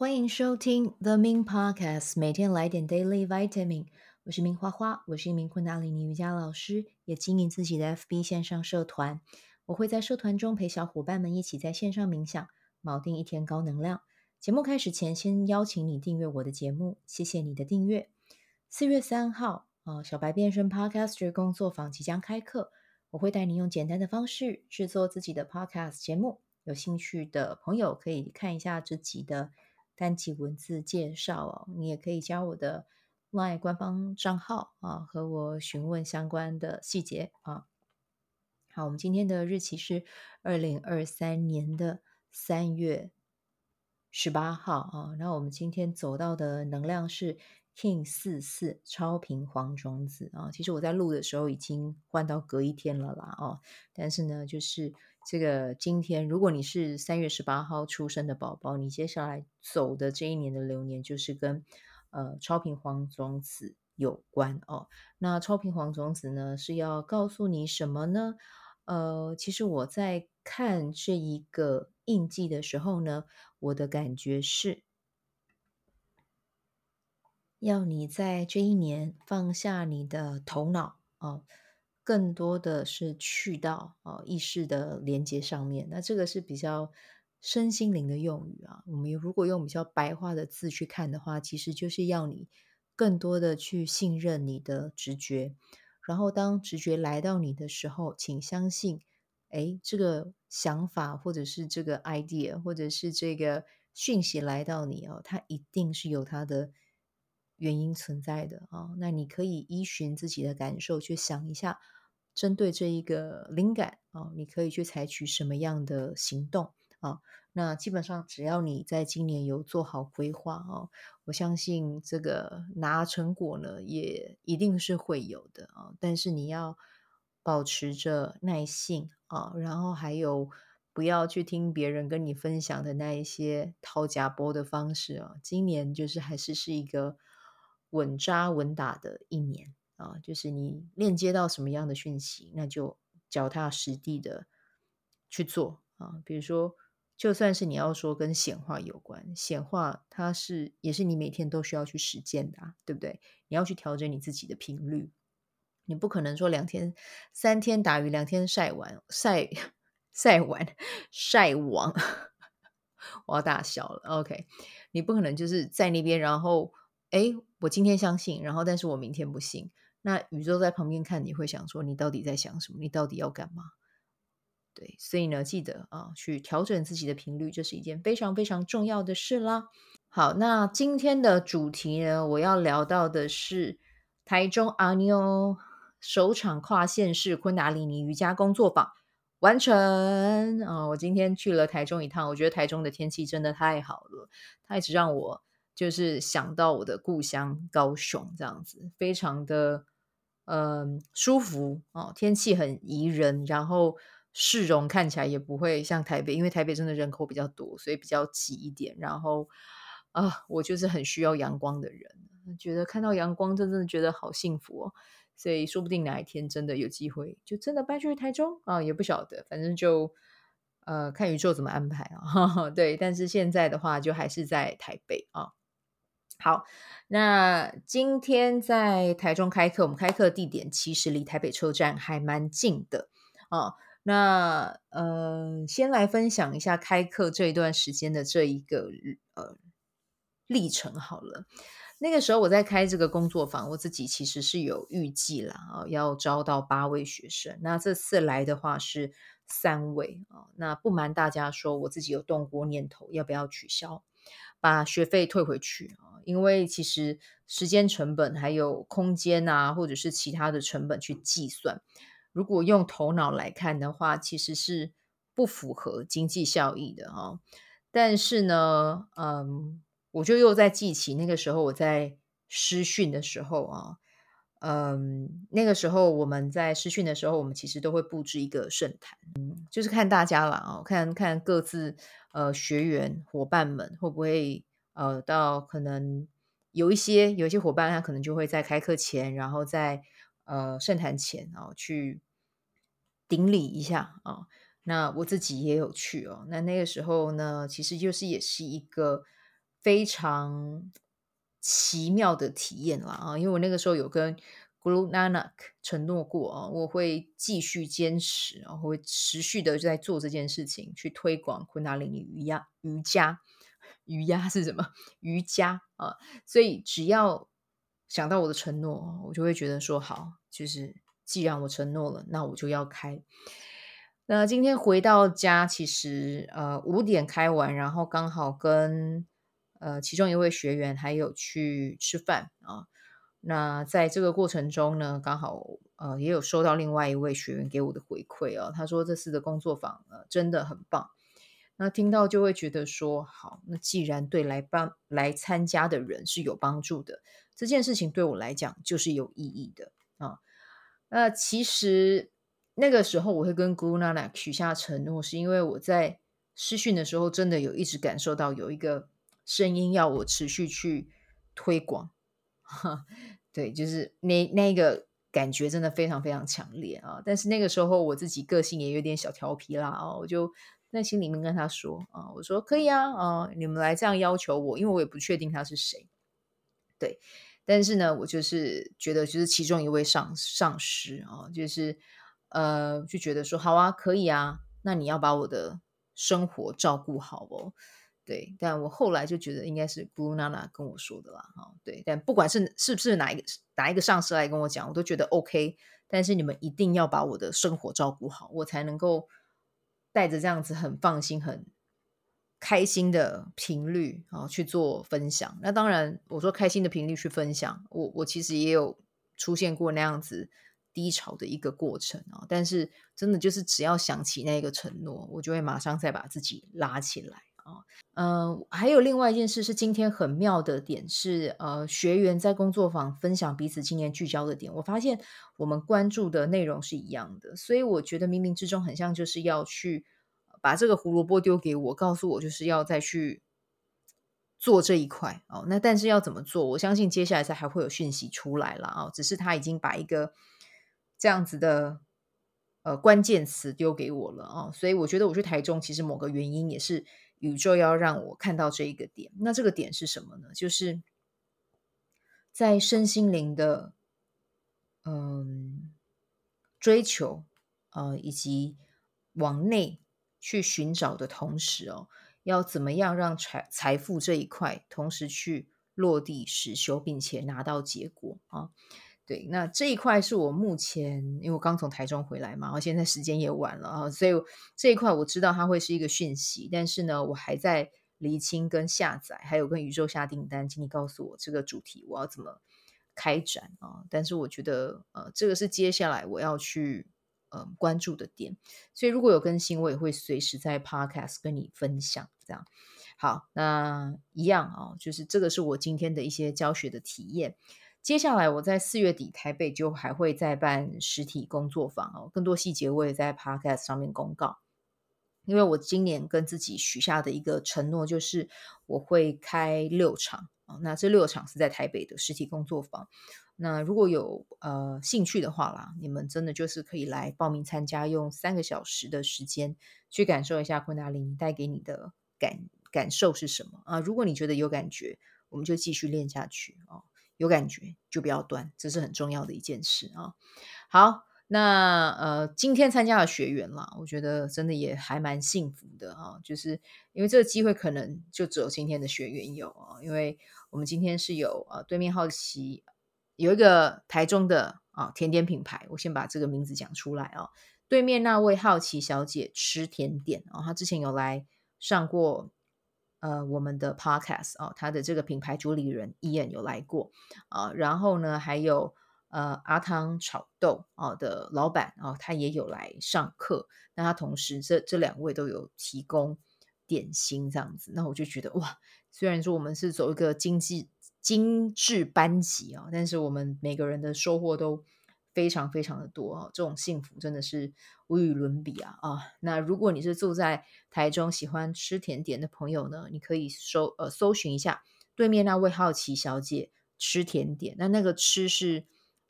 欢迎收听 The m i n g Podcast，每天来点 Daily Vitamin。我是 Min 花花，我是一名昆达里尼瑜伽老师，也经营自己的 FB 线上社团。我会在社团中陪小伙伴们一起在线上冥想，锚定一天高能量。节目开始前，先邀请你订阅我的节目，谢谢你的订阅。四月三号，啊，小白变身 Podcast 工作坊即将开课，我会带你用简单的方式制作自己的 Podcast 节目。有兴趣的朋友可以看一下这集的。单集文字介绍哦，你也可以加我的 LINE 官方账号啊，和我询问相关的细节啊。好，我们今天的日期是二零二三年的三月十八号啊。那我们今天走到的能量是 King 四四超频黄种子啊。其实我在录的时候已经换到隔一天了啦哦，但是呢，就是。这个今天，如果你是三月十八号出生的宝宝，你接下来走的这一年的流年就是跟呃超频黄种子有关哦。那超频黄种子呢是要告诉你什么呢？呃，其实我在看这一个印记的时候呢，我的感觉是要你在这一年放下你的头脑哦。更多的是去到哦意识的连接上面，那这个是比较身心灵的用语啊。我们如果用比较白话的字去看的话，其实就是要你更多的去信任你的直觉，然后当直觉来到你的时候，请相信，哎，这个想法或者是这个 idea 或者是这个讯息来到你哦，它一定是有它的原因存在的啊。那你可以依循自己的感受去想一下。针对这一个灵感啊，你可以去采取什么样的行动啊？那基本上只要你在今年有做好规划啊，我相信这个拿成果呢也一定是会有的啊。但是你要保持着耐性啊，然后还有不要去听别人跟你分享的那一些掏假波的方式啊。今年就是还是是一个稳扎稳打的一年。啊，就是你链接到什么样的讯息，那就脚踏实地的去做啊。比如说，就算是你要说跟显化有关，显化它是也是你每天都需要去实践的，对不对？你要去调整你自己的频率，你不可能说两天三天打鱼两天晒网晒 晒网晒 网，我要大笑了。OK，你不可能就是在那边，然后哎，我今天相信，然后但是我明天不信。那宇宙在旁边看，你会想说：你到底在想什么？你到底要干嘛？对，所以呢，记得啊，去调整自己的频率，这是一件非常非常重要的事啦。好，那今天的主题呢，我要聊到的是台中阿妞首场跨县市昆达里尼瑜伽工作坊完成啊！我今天去了台中一趟，我觉得台中的天气真的太好了，它一直让我就是想到我的故乡高雄，这样子非常的。嗯，舒服哦，天气很宜人，然后市容看起来也不会像台北，因为台北真的人口比较多，所以比较挤一点。然后啊，我就是很需要阳光的人，觉得看到阳光，真正的觉得好幸福哦。所以说不定哪一天真的有机会，就真的搬去台中啊，也不晓得，反正就呃看宇宙怎么安排啊。对，但是现在的话，就还是在台北啊。好，那今天在台中开课，我们开课地点其实离台北车站还蛮近的哦。那呃，先来分享一下开课这一段时间的这一个呃历程好了。那个时候我在开这个工作坊，我自己其实是有预计了啊，要招到八位学生。那这次来的话是三位啊。那不瞒大家说，我自己有动过念头，要不要取消？把学费退回去啊，因为其实时间成本还有空间啊，或者是其他的成本去计算，如果用头脑来看的话，其实是不符合经济效益的哈。但是呢，嗯，我就又在记起那个时候我在师训的时候啊，嗯，那个时候我们在试训的时候，我们其实都会布置一个圣坛，嗯，就是看大家啦啊，看看各自。呃，学员伙伴们会不会呃，到可能有一些有一些伙伴，他可能就会在开课前，然后在呃圣坛前啊、哦、去顶礼一下啊、哦。那我自己也有去哦。那那个时候呢，其实就是也是一个非常奇妙的体验了啊！因为我那个时候有跟 Guru Nanak 承诺过啊，我会继续坚持啊，会持续的在做这件事情，去推广昆达里尼瑜伽。瑜伽，瑜伽是什么？瑜伽啊！所以只要想到我的承诺，我就会觉得说好，就是既然我承诺了，那我就要开。那今天回到家，其实呃五点开完，然后刚好跟呃其中一位学员还有去吃饭啊。那在这个过程中呢，刚好呃也有收到另外一位学员给我的回馈啊，他说这次的工作坊呃真的很棒。那听到就会觉得说好，那既然对来帮来参加的人是有帮助的，这件事情对我来讲就是有意义的啊。那其实。那个时候我会跟 Guru Nanak 许下承诺，是因为我在试训的时候真的有一直感受到有一个声音要我持续去推广，对，就是那那个感觉真的非常非常强烈啊！但是那个时候我自己个性也有点小调皮啦啊，我就在心里面跟他说啊，我说可以啊啊，你们来这样要求我，因为我也不确定他是谁，对，但是呢，我就是觉得就是其中一位上上师啊，就是。呃，就觉得说好啊，可以啊，那你要把我的生活照顾好哦。对，但我后来就觉得应该是 Guru Nana 跟我说的啦，哈，对，但不管是是不是哪一个哪一个上司来跟我讲，我都觉得 OK。但是你们一定要把我的生活照顾好，我才能够带着这样子很放心、很开心的频率啊去做分享。那当然，我说开心的频率去分享，我我其实也有出现过那样子。低潮的一个过程啊，但是真的就是只要想起那个承诺，我就会马上再把自己拉起来啊。嗯，还有另外一件事是今天很妙的点是，呃，学员在工作坊分享彼此今年聚焦的点，我发现我们关注的内容是一样的，所以我觉得冥冥之中很像就是要去把这个胡萝卜丢给我，告诉我就是要再去做这一块哦。那但是要怎么做？我相信接下来才还会有讯息出来了啊，只是他已经把一个。这样子的呃关键词丢给我了啊，所以我觉得我去台中，其实某个原因也是宇宙要让我看到这一个点。那这个点是什么呢？就是在身心灵的嗯追求呃以及往内去寻找的同时哦，要怎么样让财财富这一块同时去落地实修，并且拿到结果啊。对，那这一块是我目前，因为我刚从台中回来嘛，然后现在时间也晚了啊，所以这一块我知道它会是一个讯息，但是呢，我还在厘清跟下载，还有跟宇宙下订单，请你告诉我这个主题我要怎么开展啊？但是我觉得呃，这个是接下来我要去呃关注的点，所以如果有更新，我也会随时在 Podcast 跟你分享。这样好，那一样啊，就是这个是我今天的一些教学的体验。接下来我在四月底台北就还会再办实体工作坊哦，更多细节我也在 Podcast 上面公告。因为我今年跟自己许下的一个承诺就是我会开六场啊，那这六场是在台北的实体工作坊。那如果有呃兴趣的话啦，你们真的就是可以来报名参加，用三个小时的时间去感受一下昆达里尼带给你的感感受是什么啊？如果你觉得有感觉，我们就继续练下去啊。有感觉就不要断，这是很重要的一件事啊。好，那呃，今天参加的学员啦，我觉得真的也还蛮幸福的啊。就是因为这个机会可能就只有今天的学员有啊，因为我们今天是有呃对面好奇有一个台中的啊甜点品牌，我先把这个名字讲出来啊。对面那位好奇小姐吃甜点啊，她之前有来上过。呃，我们的 podcast 啊、哦，他的这个品牌主理人 Ian 有来过啊、然后呢，还有呃阿汤炒豆、哦、的老板、哦，他也有来上课。那他同时这这两位都有提供点心这样子，那我就觉得哇，虽然说我们是走一个经济精致班级啊、但是我们每个人的收获都。非常非常的多啊，这种幸福真的是无与伦比啊啊！那如果你是住在台中喜欢吃甜点的朋友呢，你可以搜呃搜寻一下对面那位好奇小姐吃甜点，那那个吃是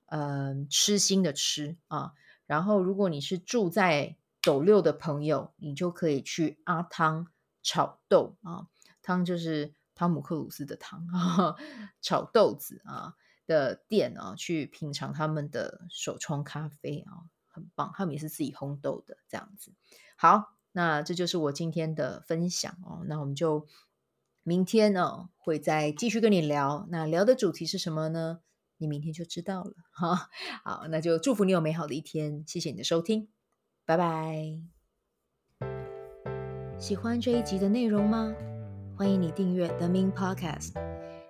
嗯、痴心的吃啊。然后如果你是住在斗六的朋友，你就可以去阿汤炒豆啊，汤就是汤姆克鲁斯的汤啊，炒豆子啊的店啊，去品尝他们的手冲咖啡啊，很棒。他们也是自己烘豆的这样子。好，那这就是我今天的分享哦。那我们就明天呢会再继续跟你聊。那聊的主题是什么呢？你明天就知道了哈。好，那就祝福你有美好的一天。谢谢你的收听，拜拜。喜欢这一集的内容吗？欢迎你订阅 The Min Podcast，